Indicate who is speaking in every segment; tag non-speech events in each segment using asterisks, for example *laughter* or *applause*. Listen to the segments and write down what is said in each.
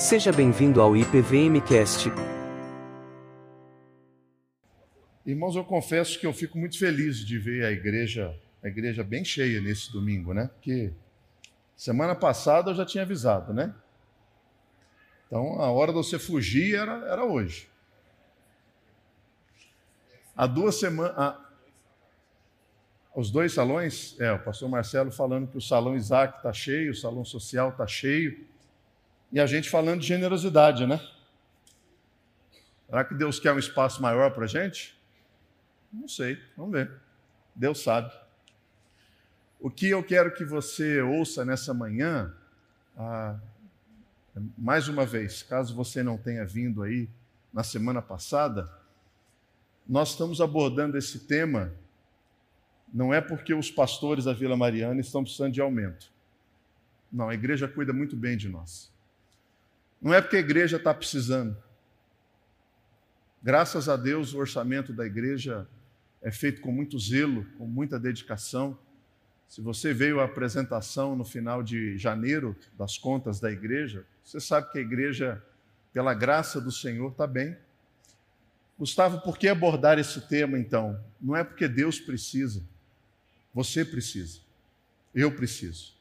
Speaker 1: Seja bem-vindo ao IPVMcast.
Speaker 2: Irmãos, eu confesso que eu fico muito feliz de ver a igreja, a igreja bem cheia nesse domingo, né? Porque semana passada eu já tinha avisado, né? Então a hora de você fugir era, era hoje. Há duas semanas. Os dois salões, é, o pastor Marcelo falando que o salão Isaac está cheio, o salão social está cheio, e a gente falando de generosidade, né? Será que Deus quer um espaço maior para a gente? Não sei, vamos ver. Deus sabe. O que eu quero que você ouça nessa manhã, ah, mais uma vez, caso você não tenha vindo aí na semana passada, nós estamos abordando esse tema não é porque os pastores da Vila Mariana estão precisando de aumento. Não, a igreja cuida muito bem de nós. Não é porque a igreja está precisando. Graças a Deus, o orçamento da igreja é feito com muito zelo, com muita dedicação. Se você veio à apresentação no final de janeiro das contas da igreja, você sabe que a igreja, pela graça do Senhor, está bem. Gustavo, por que abordar esse tema então? Não é porque Deus precisa, você precisa, eu preciso.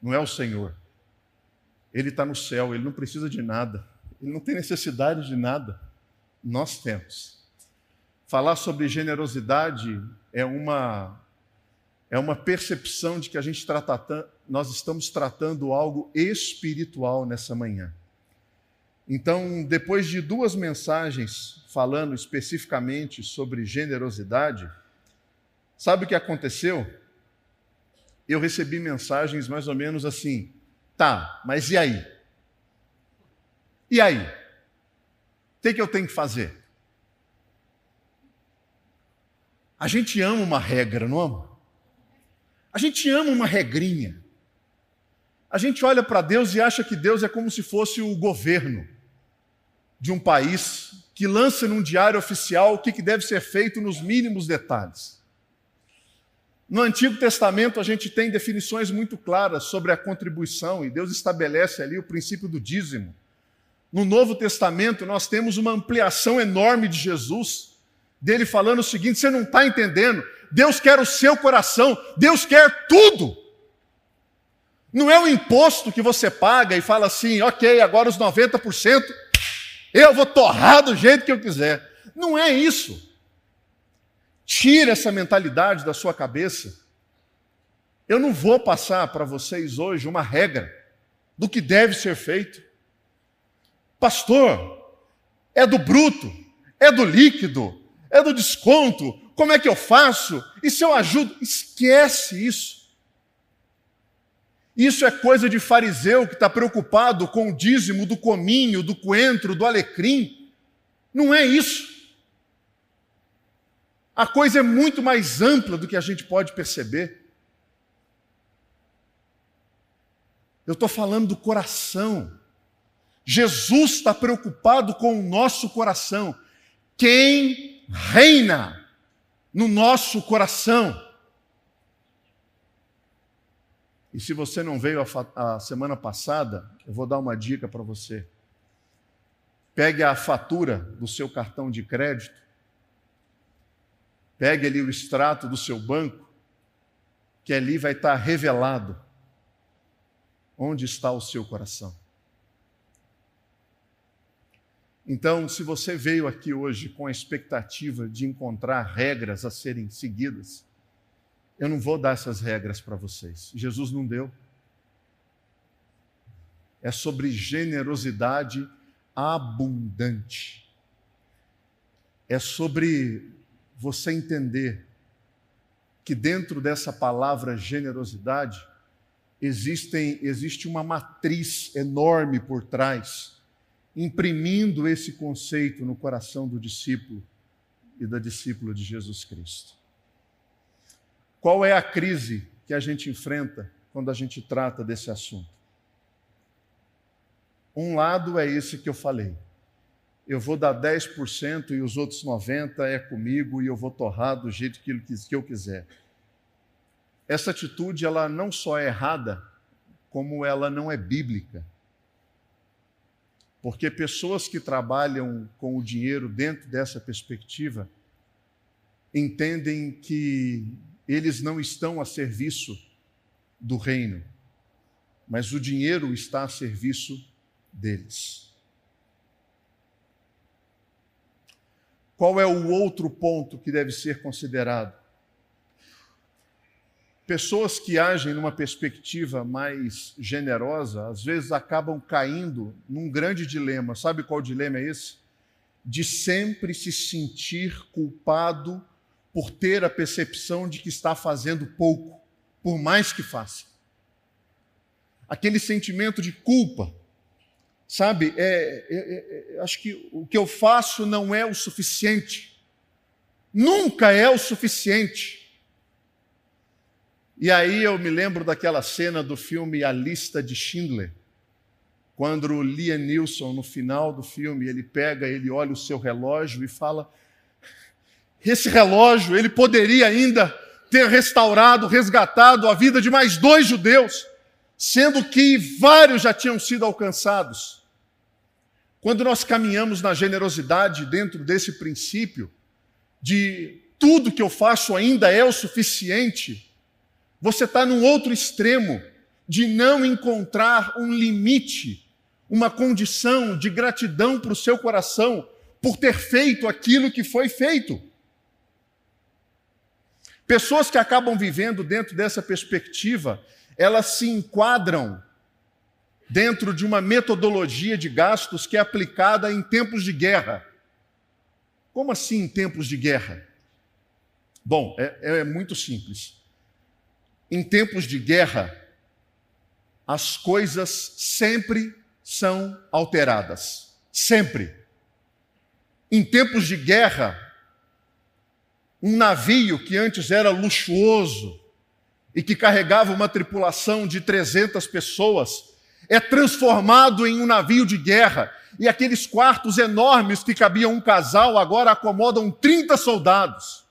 Speaker 2: Não é o Senhor. Ele está no céu, ele não precisa de nada, ele não tem necessidade de nada. Nós temos. Falar sobre generosidade é uma é uma percepção de que a gente trata, nós estamos tratando algo espiritual nessa manhã. Então, depois de duas mensagens falando especificamente sobre generosidade, sabe o que aconteceu? Eu recebi mensagens mais ou menos assim: tá, mas e aí? E aí? O que, eu tenho que fazer? A gente ama uma regra, não ama? A gente ama uma regrinha. A gente olha para Deus e acha que Deus é como se fosse o governo de um país que lança num diário oficial o que deve ser feito nos mínimos detalhes. No Antigo Testamento, a gente tem definições muito claras sobre a contribuição, e Deus estabelece ali o princípio do dízimo. No Novo Testamento, nós temos uma ampliação enorme de Jesus dele falando o seguinte: você não está entendendo? Deus quer o seu coração, Deus quer tudo. Não é o imposto que você paga e fala assim, ok, agora os 90%, eu vou torrar do jeito que eu quiser. Não é isso. Tire essa mentalidade da sua cabeça. Eu não vou passar para vocês hoje uma regra do que deve ser feito. Pastor, é do bruto, é do líquido, é do desconto, como é que eu faço? E se eu ajudo? Esquece isso. Isso é coisa de fariseu que está preocupado com o dízimo do cominho, do coentro, do alecrim. Não é isso. A coisa é muito mais ampla do que a gente pode perceber. Eu estou falando do coração. Jesus está preocupado com o nosso coração. Quem reina no nosso coração. E se você não veio a, a semana passada, eu vou dar uma dica para você. Pegue a fatura do seu cartão de crédito, pegue ali o extrato do seu banco, que ali vai estar revelado onde está o seu coração. Então, se você veio aqui hoje com a expectativa de encontrar regras a serem seguidas, eu não vou dar essas regras para vocês. Jesus não deu. É sobre generosidade abundante. É sobre você entender que dentro dessa palavra generosidade existem, existe uma matriz enorme por trás imprimindo esse conceito no coração do discípulo e da discípula de Jesus Cristo. Qual é a crise que a gente enfrenta quando a gente trata desse assunto? Um lado é esse que eu falei. Eu vou dar 10% e os outros 90% é comigo e eu vou torrar do jeito que eu quiser. Essa atitude ela não só é errada, como ela não é bíblica. Porque pessoas que trabalham com o dinheiro dentro dessa perspectiva entendem que eles não estão a serviço do reino, mas o dinheiro está a serviço deles. Qual é o outro ponto que deve ser considerado? Pessoas que agem numa perspectiva mais generosa, às vezes acabam caindo num grande dilema. Sabe qual dilema é esse? De sempre se sentir culpado por ter a percepção de que está fazendo pouco, por mais que faça. Aquele sentimento de culpa, sabe? É, é, é, é acho que o que eu faço não é o suficiente. Nunca é o suficiente. E aí eu me lembro daquela cena do filme A Lista de Schindler, quando o Liam Neeson, no final do filme, ele pega, ele olha o seu relógio e fala: esse relógio, ele poderia ainda ter restaurado, resgatado a vida de mais dois judeus, sendo que vários já tinham sido alcançados. Quando nós caminhamos na generosidade dentro desse princípio de tudo que eu faço ainda é o suficiente, você está num outro extremo de não encontrar um limite, uma condição de gratidão para o seu coração por ter feito aquilo que foi feito. Pessoas que acabam vivendo dentro dessa perspectiva, elas se enquadram dentro de uma metodologia de gastos que é aplicada em tempos de guerra. Como assim em tempos de guerra? Bom, é, é muito simples em tempos de guerra, as coisas sempre são alteradas. Sempre. Em tempos de guerra, um navio que antes era luxuoso e que carregava uma tripulação de 300 pessoas, é transformado em um navio de guerra. E aqueles quartos enormes que cabiam um casal agora acomodam 30 soldados.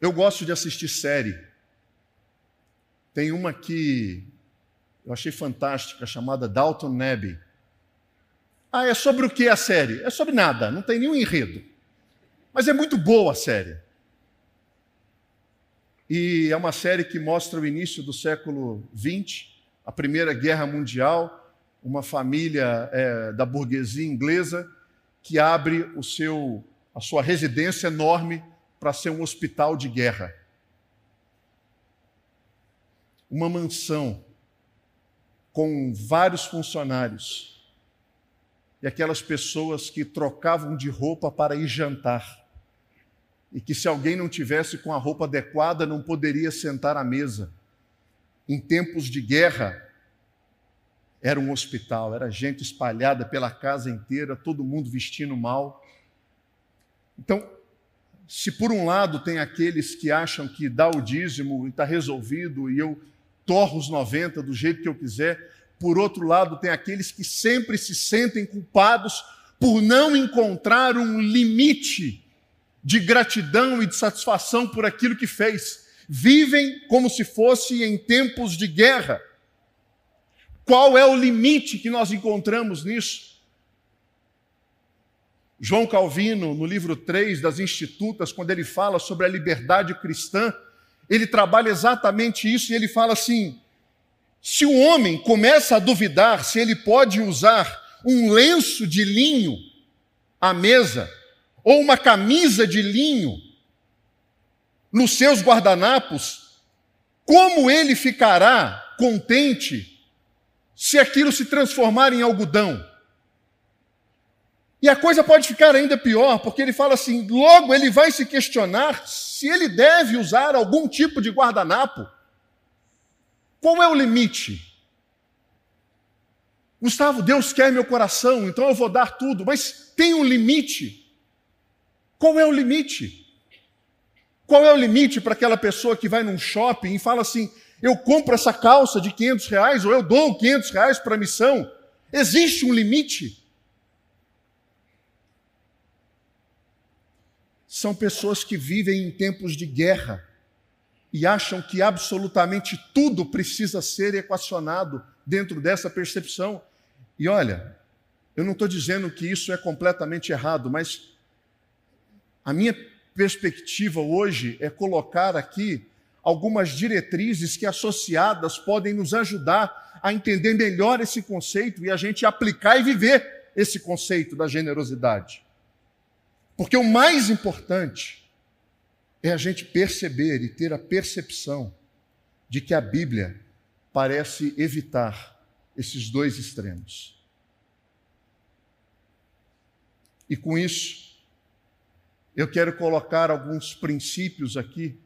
Speaker 2: Eu gosto de assistir série. Tem uma que eu achei fantástica, chamada Dalton Neb. Ah, é sobre o que a série? É sobre nada, não tem nenhum enredo. Mas é muito boa a série. E é uma série que mostra o início do século XX, a Primeira Guerra Mundial, uma família é, da burguesia inglesa que abre o seu, a sua residência enorme para ser um hospital de guerra. Uma mansão com vários funcionários e aquelas pessoas que trocavam de roupa para ir jantar. E que se alguém não tivesse com a roupa adequada não poderia sentar à mesa. Em tempos de guerra, era um hospital, era gente espalhada pela casa inteira, todo mundo vestindo mal. Então, se por um lado tem aqueles que acham que dá o dízimo e está resolvido e eu torro os 90 do jeito que eu quiser, por outro lado tem aqueles que sempre se sentem culpados por não encontrar um limite de gratidão e de satisfação por aquilo que fez. Vivem como se fosse em tempos de guerra. Qual é o limite que nós encontramos nisso? João Calvino, no livro 3 das Institutas, quando ele fala sobre a liberdade cristã, ele trabalha exatamente isso e ele fala assim: se o homem começa a duvidar se ele pode usar um lenço de linho à mesa ou uma camisa de linho nos seus guardanapos, como ele ficará contente se aquilo se transformar em algodão? E a coisa pode ficar ainda pior, porque ele fala assim: logo ele vai se questionar se ele deve usar algum tipo de guardanapo. Qual é o limite? Gustavo, Deus quer meu coração, então eu vou dar tudo, mas tem um limite. Qual é o limite? Qual é o limite para aquela pessoa que vai num shopping e fala assim: eu compro essa calça de 500 reais ou eu dou 500 reais para a missão? Existe um limite? são pessoas que vivem em tempos de guerra. e acham que absolutamente tudo precisa ser equacionado dentro dessa percepção. E olha, eu não estou dizendo que isso é completamente errado, mas a minha perspectiva hoje é colocar aqui algumas diretrizes que associadas podem nos ajudar a entender melhor esse conceito e a gente aplicar e viver esse conceito da generosidade. Porque o mais importante é a gente perceber e ter a percepção de que a Bíblia parece evitar esses dois extremos. E com isso, eu quero colocar alguns princípios aqui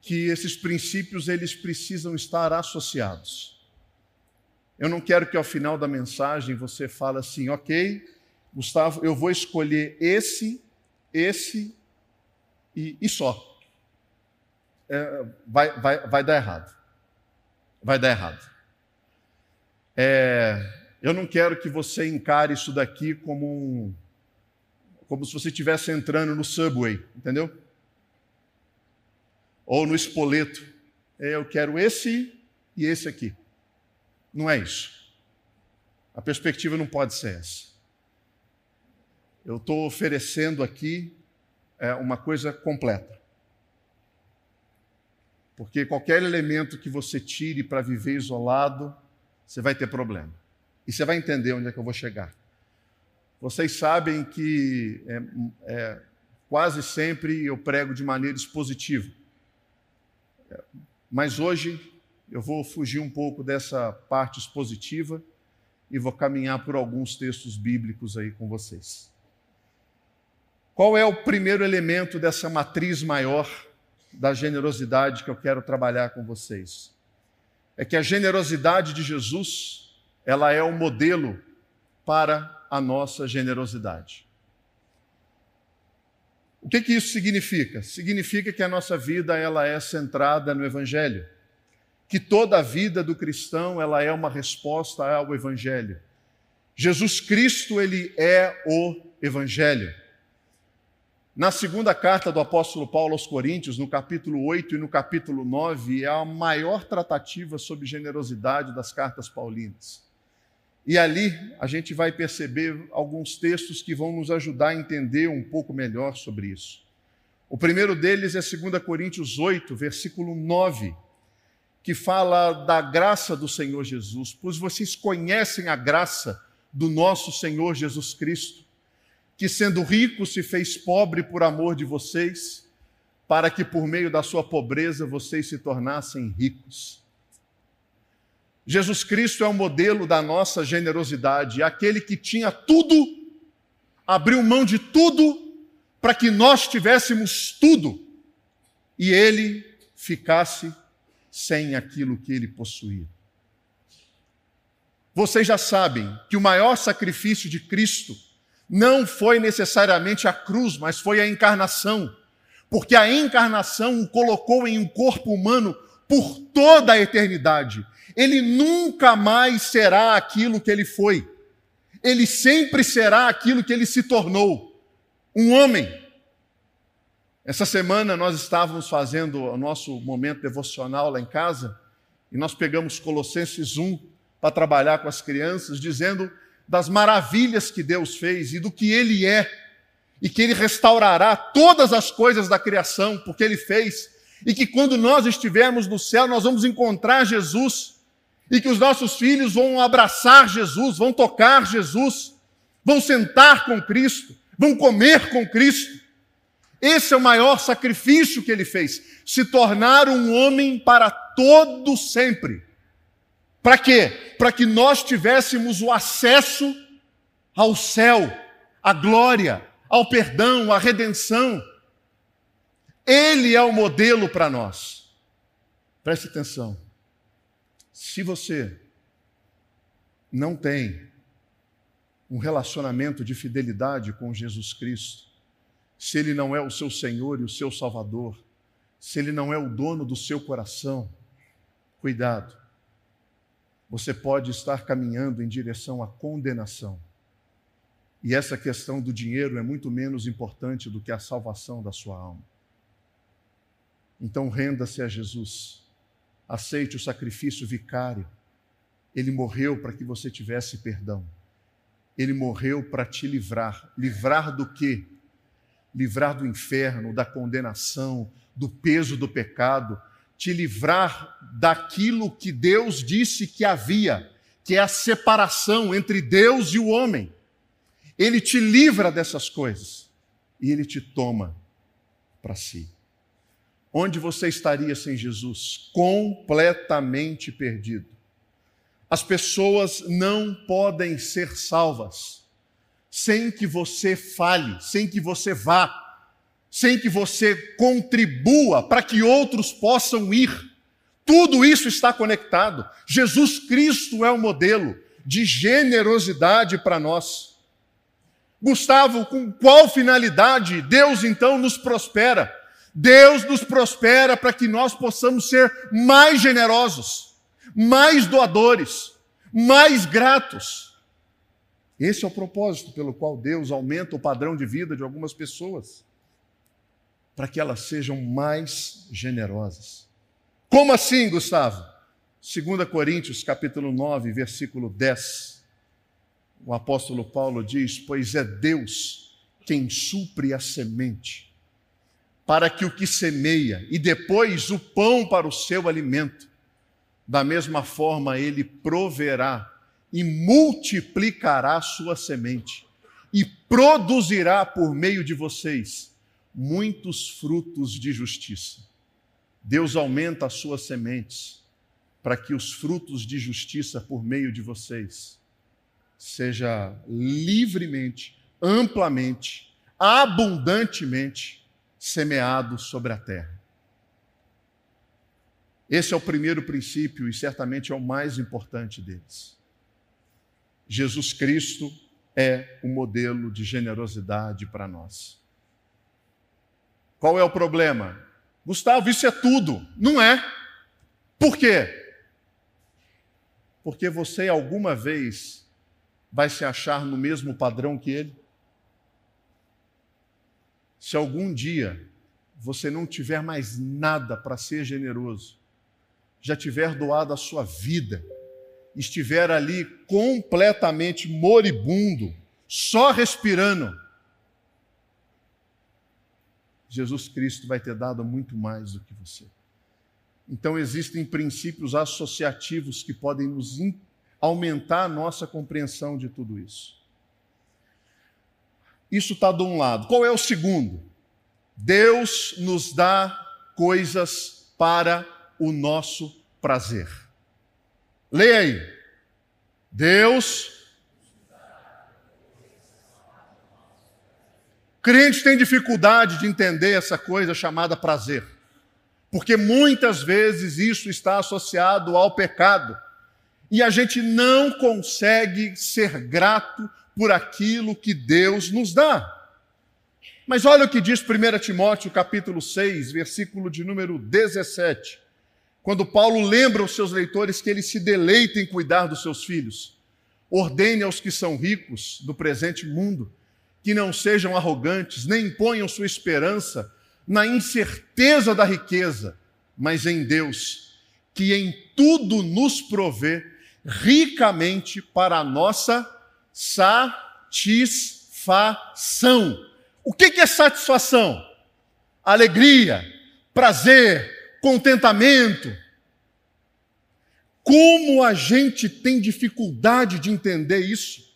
Speaker 2: que esses princípios eles precisam estar associados. Eu não quero que ao final da mensagem você fale assim, ok, Gustavo, eu vou escolher esse, esse e, e só. É, vai, vai, vai dar errado. Vai dar errado. É, eu não quero que você encare isso daqui como um, como se você estivesse entrando no subway, entendeu? Ou no espoleto. É, eu quero esse e esse aqui. Não é isso. A perspectiva não pode ser essa. Eu estou oferecendo aqui é, uma coisa completa. Porque qualquer elemento que você tire para viver isolado, você vai ter problema. E você vai entender onde é que eu vou chegar. Vocês sabem que é, é, quase sempre eu prego de maneira expositiva. Mas hoje eu vou fugir um pouco dessa parte expositiva e vou caminhar por alguns textos bíblicos aí com vocês. Qual é o primeiro elemento dessa matriz maior da generosidade que eu quero trabalhar com vocês? É que a generosidade de Jesus, ela é o modelo para a nossa generosidade. O que, que isso significa? Significa que a nossa vida ela é centrada no Evangelho, que toda a vida do cristão ela é uma resposta ao Evangelho. Jesus Cristo ele é o Evangelho. Na segunda carta do apóstolo Paulo aos Coríntios, no capítulo 8 e no capítulo 9, é a maior tratativa sobre generosidade das cartas paulinas. E ali a gente vai perceber alguns textos que vão nos ajudar a entender um pouco melhor sobre isso. O primeiro deles é 2 Coríntios 8, versículo 9, que fala da graça do Senhor Jesus. Pois vocês conhecem a graça do nosso Senhor Jesus Cristo que sendo rico se fez pobre por amor de vocês, para que por meio da sua pobreza vocês se tornassem ricos. Jesus Cristo é o modelo da nossa generosidade, aquele que tinha tudo, abriu mão de tudo para que nós tivéssemos tudo e ele ficasse sem aquilo que ele possuía. Vocês já sabem que o maior sacrifício de Cristo não foi necessariamente a cruz, mas foi a encarnação. Porque a encarnação o colocou em um corpo humano por toda a eternidade. Ele nunca mais será aquilo que ele foi. Ele sempre será aquilo que ele se tornou um homem. Essa semana nós estávamos fazendo o nosso momento devocional lá em casa e nós pegamos Colossenses 1 para trabalhar com as crianças, dizendo das maravilhas que Deus fez e do que Ele é, e que Ele restaurará todas as coisas da criação, porque Ele fez, e que quando nós estivermos no céu, nós vamos encontrar Jesus, e que os nossos filhos vão abraçar Jesus, vão tocar Jesus, vão sentar com Cristo, vão comer com Cristo. Esse é o maior sacrifício que ele fez, se tornar um homem para todo sempre. Para quê? Para que nós tivéssemos o acesso ao céu, à glória, ao perdão, à redenção. Ele é o modelo para nós. Preste atenção. Se você não tem um relacionamento de fidelidade com Jesus Cristo, se Ele não é o seu Senhor e o seu Salvador, se Ele não é o dono do seu coração, cuidado você pode estar caminhando em direção à condenação. E essa questão do dinheiro é muito menos importante do que a salvação da sua alma. Então renda-se a Jesus. Aceite o sacrifício vicário. Ele morreu para que você tivesse perdão. Ele morreu para te livrar. Livrar do quê? Livrar do inferno, da condenação, do peso do pecado, te livrar daquilo que Deus disse que havia, que é a separação entre Deus e o homem. Ele te livra dessas coisas e ele te toma para si. Onde você estaria sem Jesus? Completamente perdido. As pessoas não podem ser salvas sem que você fale, sem que você vá, sem que você contribua para que outros possam ir. Tudo isso está conectado. Jesus Cristo é o modelo de generosidade para nós. Gustavo, com qual finalidade Deus então nos prospera? Deus nos prospera para que nós possamos ser mais generosos, mais doadores, mais gratos. Esse é o propósito pelo qual Deus aumenta o padrão de vida de algumas pessoas, para que elas sejam mais generosas. Como assim, Gustavo? 2 Coríntios, capítulo 9, versículo 10. O apóstolo Paulo diz: "Pois é Deus quem supre a semente para que o que semeia e depois o pão para o seu alimento, da mesma forma ele proverá e multiplicará sua semente e produzirá por meio de vocês muitos frutos de justiça. Deus aumenta as suas sementes para que os frutos de justiça por meio de vocês seja livremente, amplamente, abundantemente semeado sobre a terra. Esse é o primeiro princípio e certamente é o mais importante deles. Jesus Cristo é o modelo de generosidade para nós. Qual é o problema? Gustavo, isso é tudo. Não é. Por quê? Porque você alguma vez vai se achar no mesmo padrão que ele? Se algum dia você não tiver mais nada para ser generoso, já tiver doado a sua vida, estiver ali completamente moribundo, só respirando, Jesus Cristo vai ter dado muito mais do que você. Então, existem princípios associativos que podem nos aumentar a nossa compreensão de tudo isso. Isso está de um lado. Qual é o segundo? Deus nos dá coisas para o nosso prazer. Leia aí. Deus. Crente tem dificuldade de entender essa coisa chamada prazer, porque muitas vezes isso está associado ao pecado e a gente não consegue ser grato por aquilo que Deus nos dá. Mas olha o que diz 1 Timóteo capítulo 6, versículo de número 17, quando Paulo lembra aos seus leitores que eles se deleitem em cuidar dos seus filhos. Ordene aos que são ricos do presente mundo que não sejam arrogantes, nem ponham sua esperança na incerteza da riqueza, mas em Deus, que em tudo nos provê ricamente para a nossa satisfação. O que é satisfação? Alegria, prazer, contentamento. Como a gente tem dificuldade de entender isso?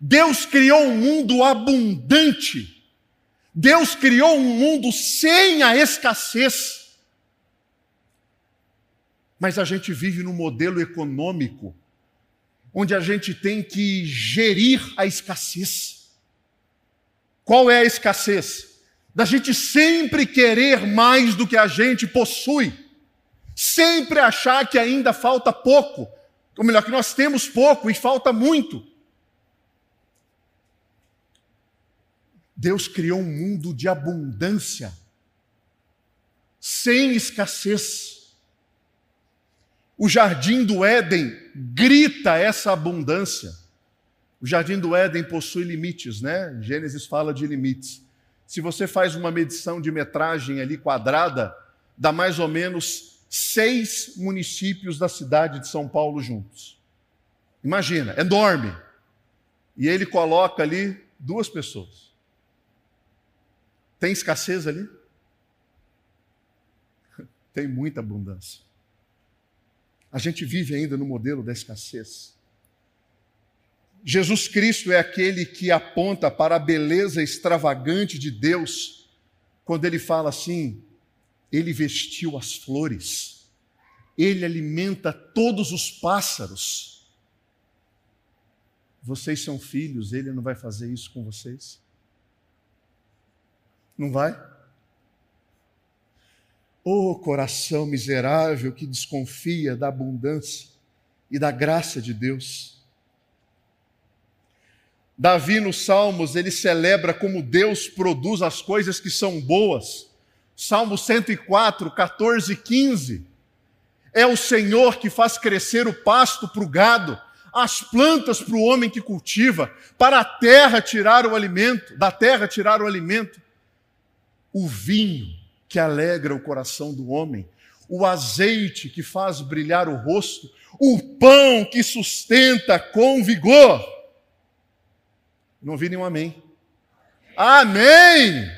Speaker 2: Deus criou um mundo abundante. Deus criou um mundo sem a escassez. Mas a gente vive num modelo econômico onde a gente tem que gerir a escassez. Qual é a escassez? Da gente sempre querer mais do que a gente possui, sempre achar que ainda falta pouco, ou melhor, que nós temos pouco e falta muito. Deus criou um mundo de abundância, sem escassez. O jardim do Éden grita essa abundância. O jardim do Éden possui limites, né? Gênesis fala de limites. Se você faz uma medição de metragem ali quadrada, dá mais ou menos seis municípios da cidade de São Paulo juntos. Imagina, enorme. E ele coloca ali duas pessoas. Tem escassez ali? *laughs* Tem muita abundância. A gente vive ainda no modelo da escassez. Jesus Cristo é aquele que aponta para a beleza extravagante de Deus, quando ele fala assim: Ele vestiu as flores, Ele alimenta todos os pássaros. Vocês são filhos, Ele não vai fazer isso com vocês? Não vai? Oh, coração miserável que desconfia da abundância e da graça de Deus. Davi, nos Salmos, ele celebra como Deus produz as coisas que são boas. Salmo 104, 14 e 15. É o Senhor que faz crescer o pasto para o gado, as plantas para o homem que cultiva, para a terra tirar o alimento, da terra tirar o alimento. O vinho que alegra o coração do homem, o azeite que faz brilhar o rosto, o pão que sustenta com vigor. Não ouvi nenhum amém. Amém!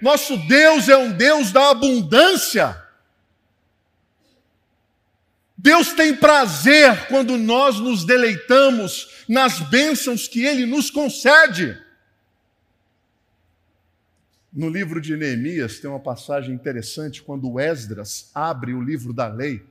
Speaker 2: Nosso Deus é um Deus da abundância. Deus tem prazer quando nós nos deleitamos nas bênçãos que Ele nos concede. No livro de Neemias tem uma passagem interessante quando Esdras abre o livro da lei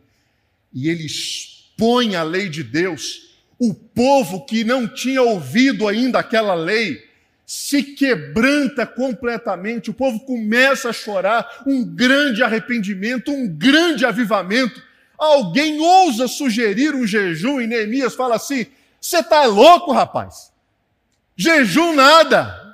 Speaker 2: e ele expõe a lei de Deus o povo que não tinha ouvido ainda aquela lei se quebranta completamente, o povo começa a chorar, um grande arrependimento, um grande avivamento. Alguém ousa sugerir um jejum e Neemias fala assim: você está louco, rapaz? Jejum nada.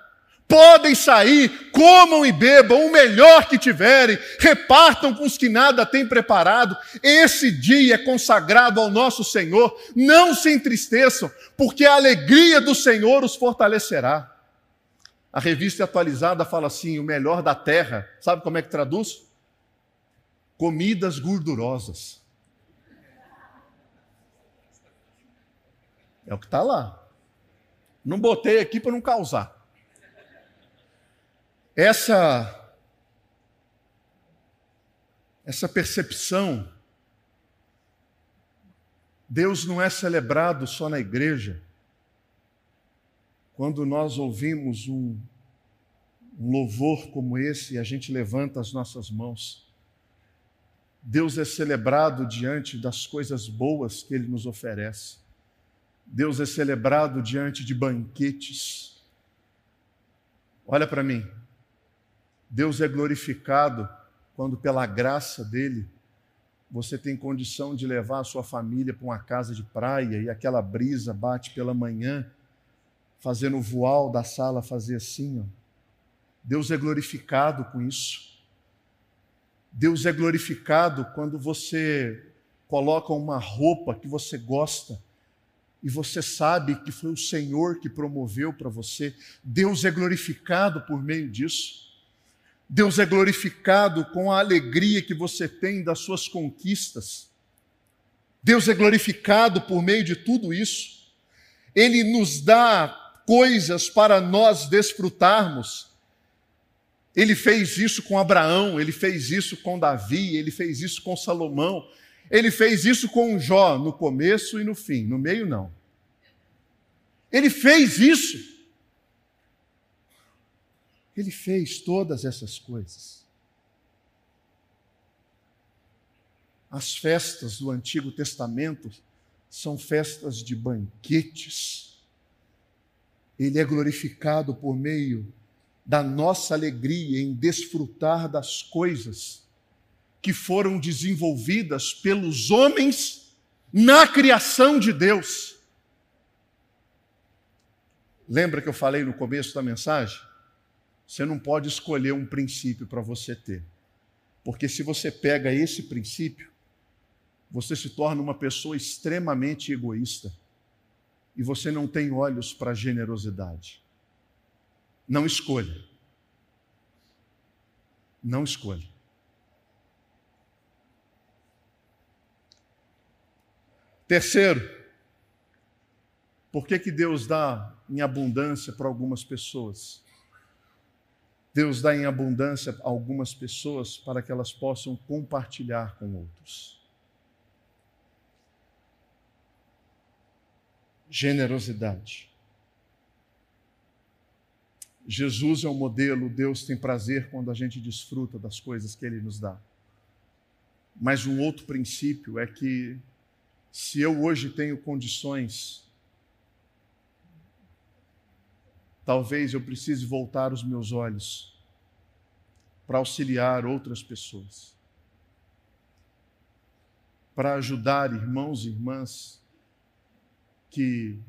Speaker 2: Podem sair, comam e bebam o melhor que tiverem, repartam com os que nada têm preparado. Esse dia é consagrado ao nosso Senhor. Não se entristeçam, porque a alegria do Senhor os fortalecerá. A revista atualizada fala assim: o melhor da terra, sabe como é que traduz? Comidas gordurosas. É o que está lá. Não botei aqui para não causar. Essa essa percepção Deus não é celebrado só na igreja. Quando nós ouvimos um, um louvor como esse e a gente levanta as nossas mãos, Deus é celebrado diante das coisas boas que Ele nos oferece. Deus é celebrado diante de banquetes. Olha para mim, Deus é glorificado quando, pela graça dele, você tem condição de levar a sua família para uma casa de praia e aquela brisa bate pela manhã, fazendo o voal da sala fazer assim. Ó. Deus é glorificado com isso. Deus é glorificado quando você coloca uma roupa que você gosta e você sabe que foi o Senhor que promoveu para você. Deus é glorificado por meio disso. Deus é glorificado com a alegria que você tem das suas conquistas. Deus é glorificado por meio de tudo isso. Ele nos dá coisas para nós desfrutarmos. Ele fez isso com Abraão, ele fez isso com Davi, ele fez isso com Salomão, ele fez isso com Jó no começo e no fim, no meio não. Ele fez isso. Ele fez todas essas coisas. As festas do Antigo Testamento são festas de banquetes. Ele é glorificado por meio da nossa alegria em desfrutar das coisas que foram desenvolvidas pelos homens na criação de Deus. Lembra que eu falei no começo da mensagem? você não pode escolher um princípio para você ter. Porque se você pega esse princípio, você se torna uma pessoa extremamente egoísta e você não tem olhos para generosidade. Não escolha. Não escolha. Terceiro, por que, que Deus dá em abundância para algumas pessoas? Deus dá em abundância a algumas pessoas para que elas possam compartilhar com outros. Generosidade. Jesus é o modelo, Deus tem prazer quando a gente desfruta das coisas que Ele nos dá. Mas um outro princípio é que, se eu hoje tenho condições talvez eu precise voltar os meus olhos para auxiliar outras pessoas, para ajudar irmãos e irmãs que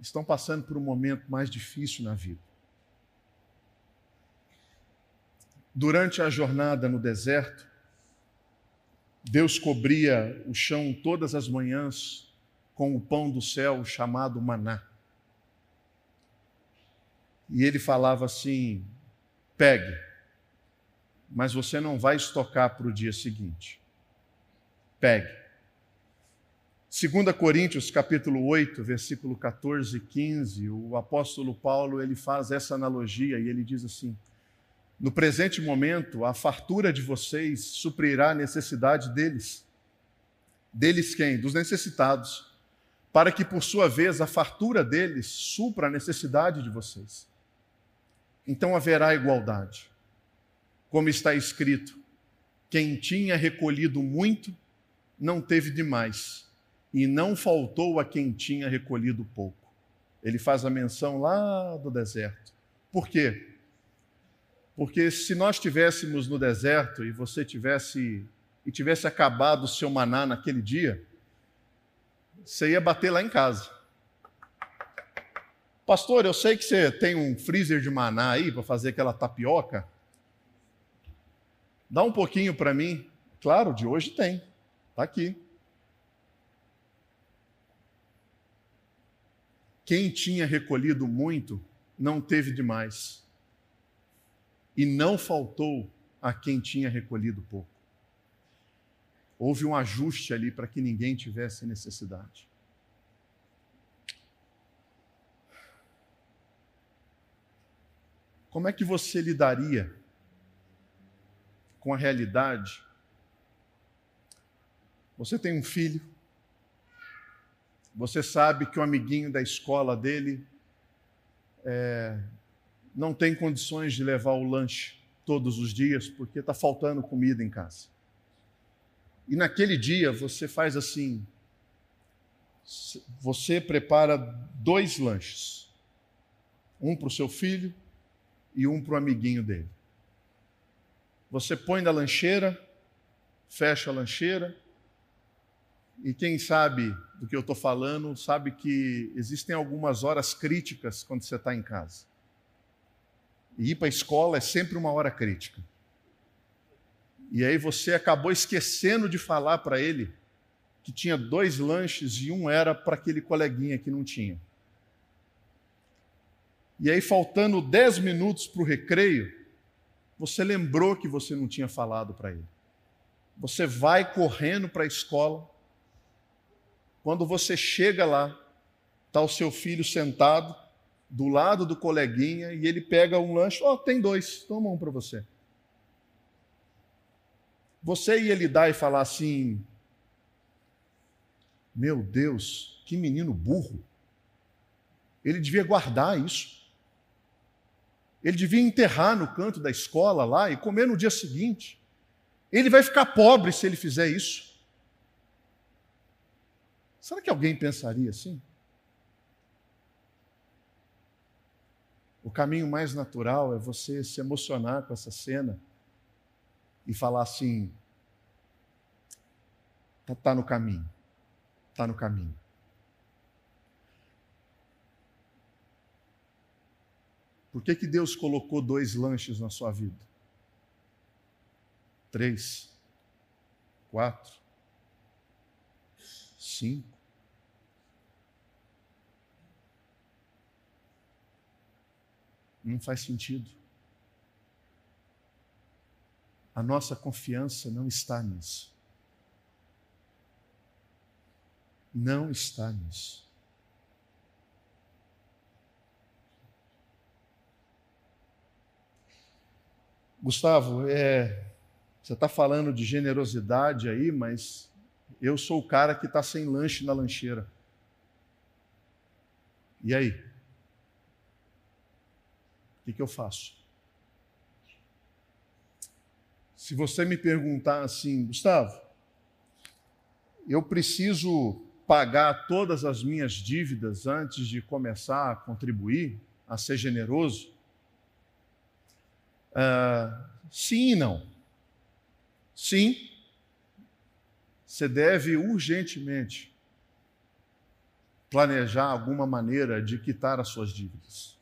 Speaker 2: estão passando por um momento mais difícil na vida. Durante a jornada no deserto, Deus cobria o chão todas as manhãs com o pão do céu chamado maná e ele falava assim: pegue, mas você não vai estocar para o dia seguinte. Pegue. 2 Coríntios capítulo 8, versículo 14 e 15, o apóstolo Paulo ele faz essa analogia e ele diz assim: No presente momento, a fartura de vocês suprirá a necessidade deles. Deles quem? Dos necessitados, para que por sua vez a fartura deles supra a necessidade de vocês então haverá igualdade. Como está escrito: quem tinha recolhido muito, não teve demais, e não faltou a quem tinha recolhido pouco. Ele faz a menção lá do deserto. Por quê? Porque se nós estivéssemos no deserto e você tivesse e tivesse acabado o seu maná naquele dia, você ia bater lá em casa. Pastor, eu sei que você tem um freezer de maná aí para fazer aquela tapioca. Dá um pouquinho para mim. Claro, de hoje tem. Está aqui. Quem tinha recolhido muito, não teve demais. E não faltou a quem tinha recolhido pouco. Houve um ajuste ali para que ninguém tivesse necessidade. Como é que você lidaria com a realidade? Você tem um filho, você sabe que o amiguinho da escola dele é, não tem condições de levar o lanche todos os dias porque está faltando comida em casa. E naquele dia você faz assim: você prepara dois lanches, um para o seu filho e um para o amiguinho dele. Você põe na lancheira, fecha a lancheira, e quem sabe do que eu estou falando, sabe que existem algumas horas críticas quando você está em casa. E ir para a escola é sempre uma hora crítica. E aí você acabou esquecendo de falar para ele que tinha dois lanches e um era para aquele coleguinha que não tinha. E aí, faltando 10 minutos para o recreio, você lembrou que você não tinha falado para ele. Você vai correndo para a escola. Quando você chega lá, está o seu filho sentado do lado do coleguinha e ele pega um lanche. Ó, oh, tem dois, toma um para você. Você ia lidar e falar assim: Meu Deus, que menino burro. Ele devia guardar isso. Ele devia enterrar no canto da escola lá e comer no dia seguinte. Ele vai ficar pobre se ele fizer isso. Será que alguém pensaria assim? O caminho mais natural é você se emocionar com essa cena e falar assim: está tá no caminho, está no caminho. Por que, que Deus colocou dois lanches na sua vida? Três, quatro, cinco. Não faz sentido. A nossa confiança não está nisso. não está nisso. Gustavo, é, você está falando de generosidade aí, mas eu sou o cara que está sem lanche na lancheira. E aí? O que, que eu faço? Se você me perguntar assim, Gustavo, eu preciso pagar todas as minhas dívidas antes de começar a contribuir, a ser generoso? Uh, sim e não. Sim, você deve urgentemente planejar alguma maneira de quitar as suas dívidas.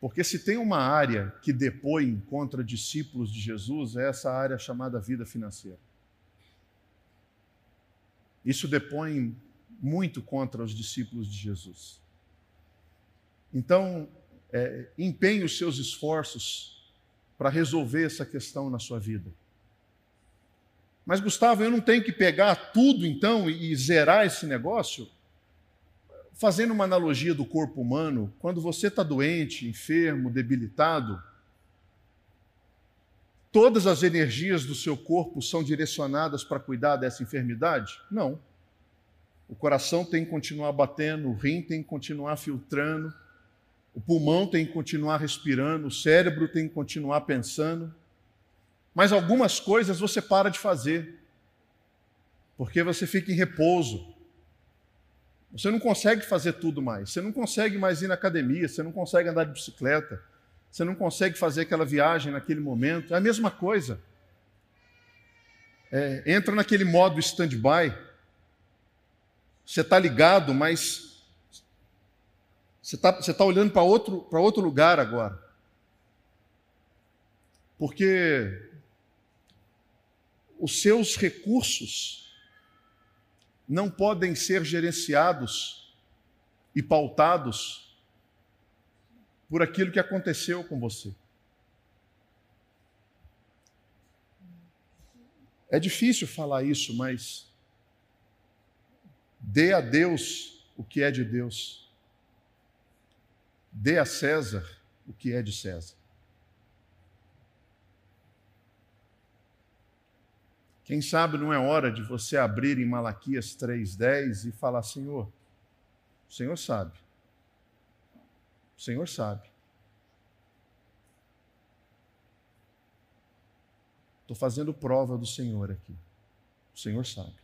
Speaker 2: Porque se tem uma área que depõe contra discípulos de Jesus, é essa área chamada vida financeira. Isso depõe muito contra os discípulos de Jesus. Então, é, empenhe os seus esforços para resolver essa questão na sua vida. Mas, Gustavo, eu não tenho que pegar tudo então e zerar esse negócio? Fazendo uma analogia do corpo humano, quando você está doente, enfermo, debilitado, todas as energias do seu corpo são direcionadas para cuidar dessa enfermidade? Não. O coração tem que continuar batendo, o rim tem que continuar filtrando, o pulmão tem que continuar respirando, o cérebro tem que continuar pensando. Mas algumas coisas você para de fazer, porque você fica em repouso. Você não consegue fazer tudo mais. Você não consegue mais ir na academia, você não consegue andar de bicicleta, você não consegue fazer aquela viagem naquele momento. É a mesma coisa. É, entra naquele modo stand-by. Você está ligado, mas você está tá olhando para outro, outro lugar agora. Porque os seus recursos não podem ser gerenciados e pautados por aquilo que aconteceu com você. É difícil falar isso, mas dê a Deus o que é de Deus Dê a César o que é de César. Quem sabe não é hora de você abrir em Malaquias 3,10 e falar: Senhor, o Senhor sabe. O Senhor sabe. Estou fazendo prova do Senhor aqui. O Senhor sabe.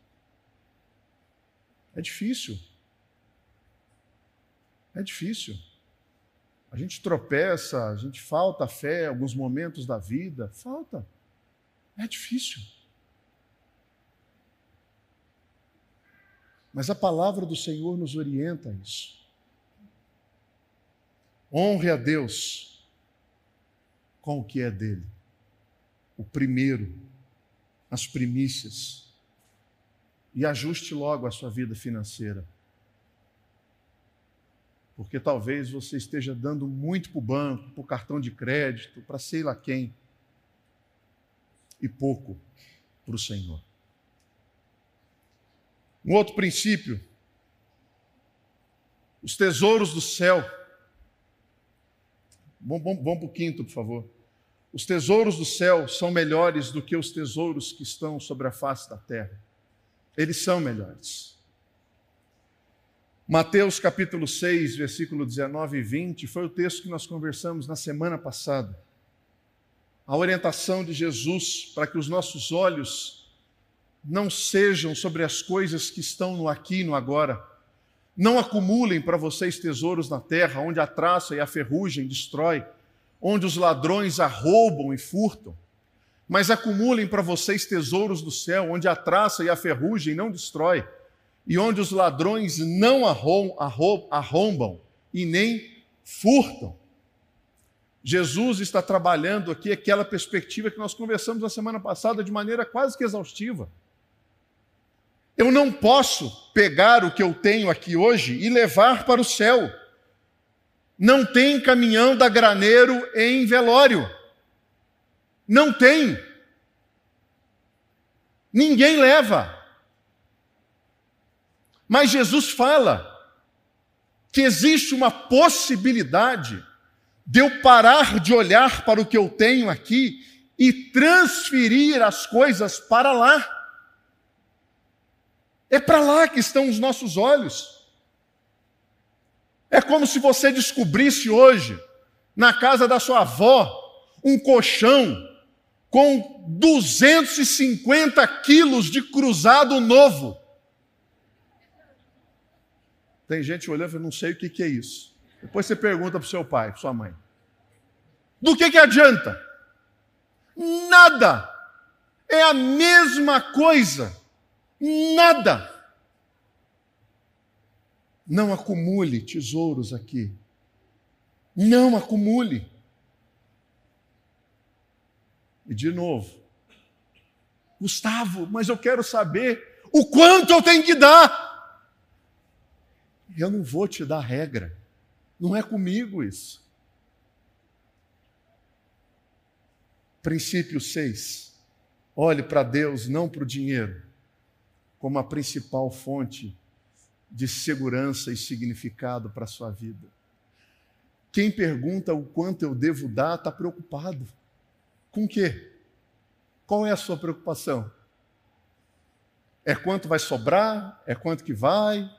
Speaker 2: É difícil. É difícil. A gente tropeça, a gente falta fé em alguns momentos da vida. Falta. É difícil. Mas a palavra do Senhor nos orienta a isso. Honre a Deus com o que é dele. O primeiro, as primícias. E ajuste logo a sua vida financeira porque talvez você esteja dando muito para o banco, para o cartão de crédito, para sei lá quem, e pouco para o Senhor. Um outro princípio, os tesouros do céu. Vamos, vamos, vamos para o quinto, por favor. Os tesouros do céu são melhores do que os tesouros que estão sobre a face da terra. Eles são melhores. Mateus capítulo 6, versículo 19 e 20, foi o texto que nós conversamos na semana passada. A orientação de Jesus para que os nossos olhos não sejam sobre as coisas que estão no aqui e no agora. Não acumulem para vocês tesouros na terra, onde a traça e a ferrugem destrói, onde os ladrões arrombam e furtam. Mas acumulem para vocês tesouros do céu, onde a traça e a ferrugem não destrói e onde os ladrões não arrombam e nem furtam. Jesus está trabalhando aqui aquela perspectiva que nós conversamos na semana passada de maneira quase que exaustiva. Eu não posso pegar o que eu tenho aqui hoje e levar para o céu. Não tem caminhão da graneiro em velório. Não tem. Ninguém leva. Mas Jesus fala que existe uma possibilidade de eu parar de olhar para o que eu tenho aqui e transferir as coisas para lá. É para lá que estão os nossos olhos. É como se você descobrisse hoje, na casa da sua avó, um colchão com 250 quilos de cruzado novo. Tem gente olhando e não sei o que, que é isso. Depois você pergunta para o seu pai, para sua mãe. Do que, que adianta? Nada. É a mesma coisa. Nada. Não acumule tesouros aqui. Não acumule. E de novo, Gustavo, mas eu quero saber o quanto eu tenho que dar. Eu não vou te dar regra. Não é comigo isso. Princípio 6. Olhe para Deus, não para o dinheiro, como a principal fonte de segurança e significado para a sua vida. Quem pergunta o quanto eu devo dar está preocupado. Com o quê? Qual é a sua preocupação? É quanto vai sobrar? É quanto que vai?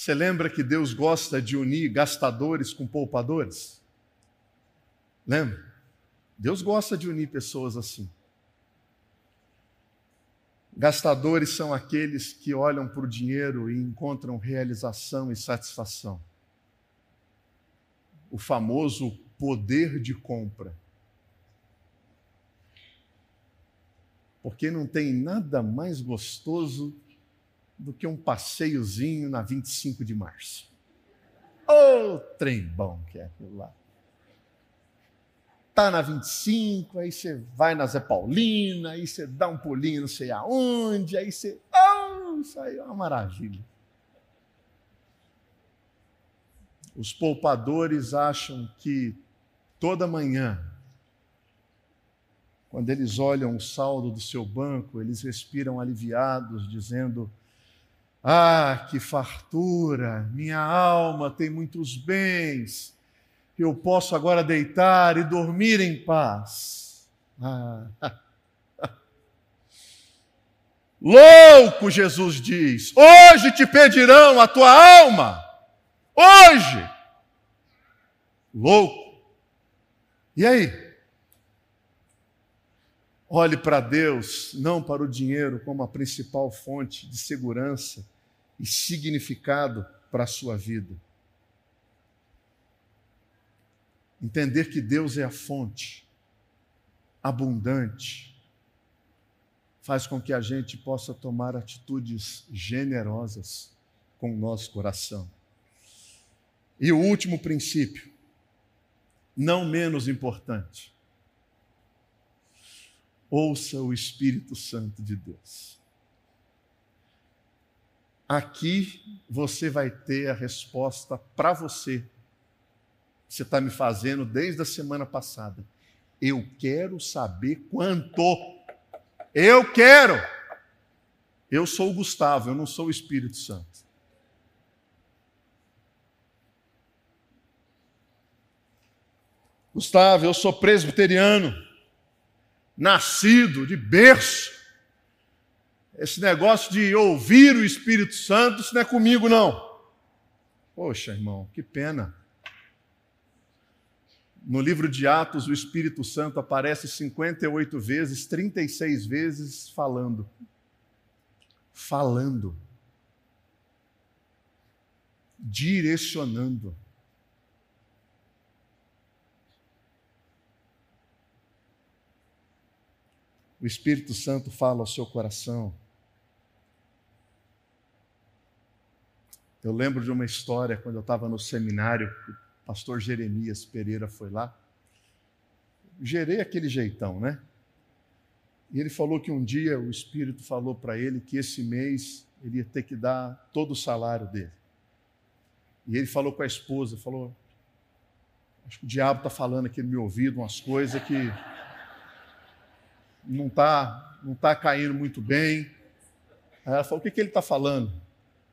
Speaker 2: Você lembra que Deus gosta de unir gastadores com poupadores? Lembra? Deus gosta de unir pessoas assim. Gastadores são aqueles que olham para o dinheiro e encontram realização e satisfação. O famoso poder de compra. Porque não tem nada mais gostoso do que um passeiozinho na 25 de março. Ô, oh, trem bom que é aquilo lá. Tá na 25, aí você vai na Zé Paulina, aí você dá um pulinho não sei aonde, aí você. Oh, isso aí é uma maravilha. Os poupadores acham que toda manhã, quando eles olham o saldo do seu banco, eles respiram aliviados, dizendo: ah, que fartura! Minha alma tem muitos bens. Eu posso agora deitar e dormir em paz. Ah. *laughs* Louco, Jesus diz: hoje te pedirão a tua alma. Hoje. Louco. E aí? Olhe para Deus, não para o dinheiro, como a principal fonte de segurança e significado para a sua vida. Entender que Deus é a fonte abundante faz com que a gente possa tomar atitudes generosas com o nosso coração. E o último princípio, não menos importante, ouça o Espírito Santo de Deus. Aqui você vai ter a resposta para você. Você está me fazendo desde a semana passada. Eu quero saber quanto. Eu quero. Eu sou o Gustavo, eu não sou o Espírito Santo. Gustavo, eu sou presbiteriano nascido de berço. Esse negócio de ouvir o Espírito Santo, isso não é comigo, não. Poxa, irmão, que pena. No livro de Atos, o Espírito Santo aparece 58 vezes, 36 vezes falando. Falando. Direcionando. O Espírito Santo fala ao seu coração. Eu lembro de uma história quando eu estava no seminário, o pastor Jeremias Pereira foi lá. Gerei aquele jeitão, né? E ele falou que um dia o Espírito falou para ele que esse mês ele ia ter que dar todo o salário dele. E ele falou com a esposa, falou: Acho que o diabo está falando aqui no meu ouvido umas coisas que não está não tá caindo muito bem. Aí ela falou: o que, que ele está falando?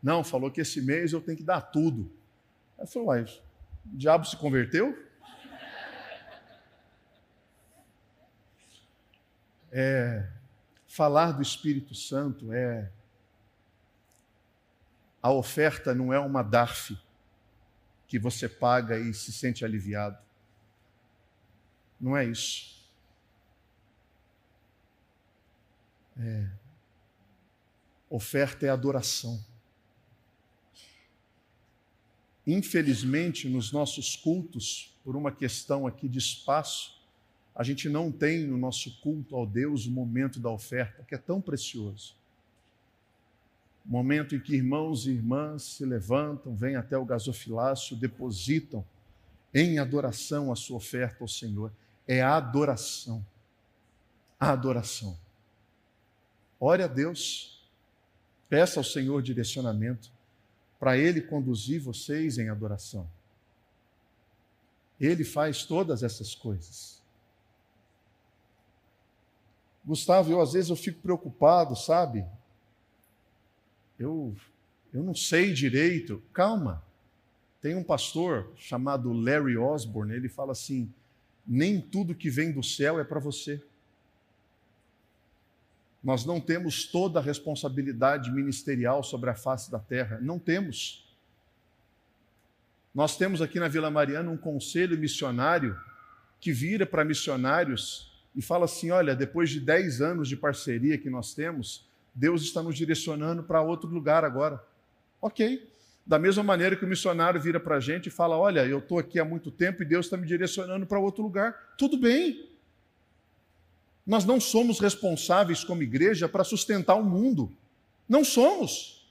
Speaker 2: Não, falou que esse mês eu tenho que dar tudo. Eu falei: uai, o diabo se converteu? É, falar do Espírito Santo é. A oferta não é uma DARF que você paga e se sente aliviado. Não é isso. É. Oferta é adoração. Infelizmente, nos nossos cultos, por uma questão aqui de espaço, a gente não tem no nosso culto ao Deus o momento da oferta, que é tão precioso momento em que irmãos e irmãs se levantam, vêm até o gasofilácio, depositam em adoração a sua oferta ao Senhor. É a adoração. A adoração. Ore a Deus, peça ao Senhor direcionamento para Ele conduzir vocês em adoração. Ele faz todas essas coisas. Gustavo, eu às vezes eu fico preocupado, sabe? eu, eu não sei direito. Calma. Tem um pastor chamado Larry Osborne, ele fala assim: nem tudo que vem do céu é para você. Nós não temos toda a responsabilidade ministerial sobre a face da terra. Não temos. Nós temos aqui na Vila Mariana um conselho missionário que vira para missionários e fala assim: olha, depois de 10 anos de parceria que nós temos, Deus está nos direcionando para outro lugar agora. Ok. Da mesma maneira que o missionário vira para a gente e fala: Olha, eu estou aqui há muito tempo e Deus está me direcionando para outro lugar. Tudo bem. Nós não somos responsáveis como igreja para sustentar o mundo. Não somos.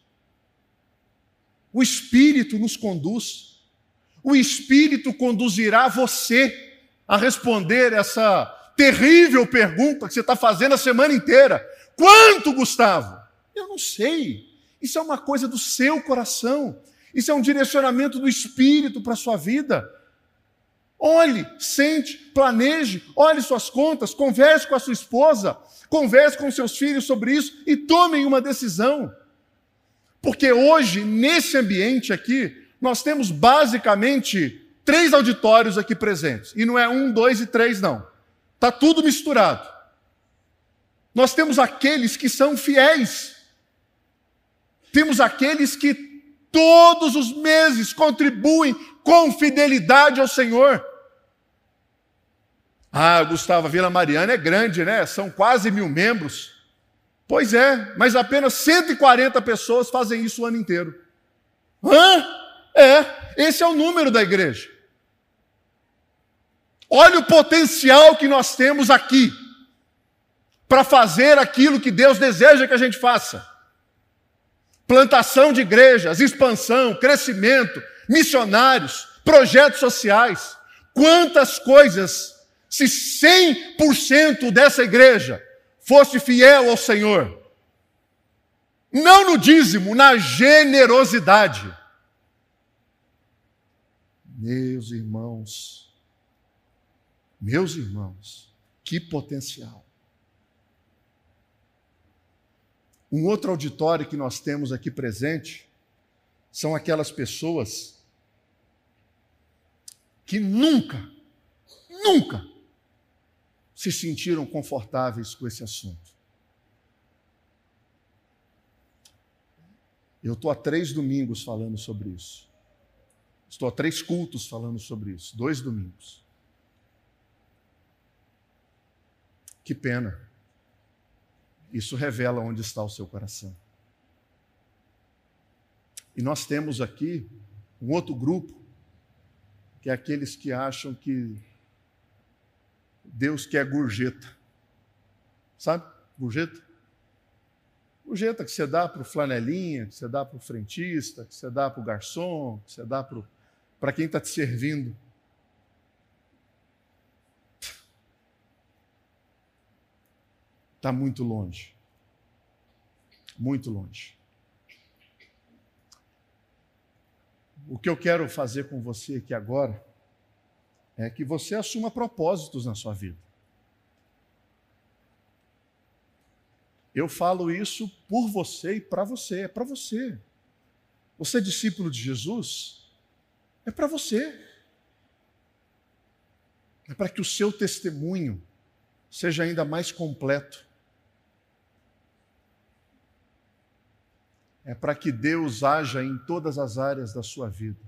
Speaker 2: O Espírito nos conduz. O Espírito conduzirá você a responder essa terrível pergunta que você está fazendo a semana inteira. Quanto, Gustavo? Eu não sei. Isso é uma coisa do seu coração. Isso é um direcionamento do Espírito para a sua vida. Olhe, sente, planeje, olhe suas contas, converse com a sua esposa, converse com seus filhos sobre isso e tomem uma decisão. Porque hoje, nesse ambiente aqui, nós temos basicamente três auditórios aqui presentes. E não é um, dois e três, não. Está tudo misturado. Nós temos aqueles que são fiéis. Temos aqueles que todos os meses contribuem com fidelidade ao Senhor. Ah, Gustavo, a Vila Mariana é grande, né? São quase mil membros. Pois é, mas apenas 140 pessoas fazem isso o ano inteiro. Hã? É, esse é o número da igreja. Olha o potencial que nós temos aqui para fazer aquilo que Deus deseja que a gente faça. Plantação de igrejas, expansão, crescimento, missionários, projetos sociais. Quantas coisas, se 100% dessa igreja fosse fiel ao Senhor, não no dízimo, na generosidade. Meus irmãos, meus irmãos, que potencial. Um outro auditório que nós temos aqui presente são aquelas pessoas que nunca, nunca se sentiram confortáveis com esse assunto. Eu estou há três domingos falando sobre isso. Estou há três cultos falando sobre isso. Dois domingos. Que pena. Isso revela onde está o seu coração. E nós temos aqui um outro grupo, que é aqueles que acham que Deus quer gorjeta. Sabe? Gorjeta? Gorjeta que você dá para o flanelinha, que você dá para o frentista, que você dá para o garçom, que você dá para quem está te servindo. Está muito longe. Muito longe. O que eu quero fazer com você aqui agora é que você assuma propósitos na sua vida. Eu falo isso por você e para você, é para você. Você é discípulo de Jesus? É para você. É para que o seu testemunho seja ainda mais completo. É para que Deus haja em todas as áreas da sua vida.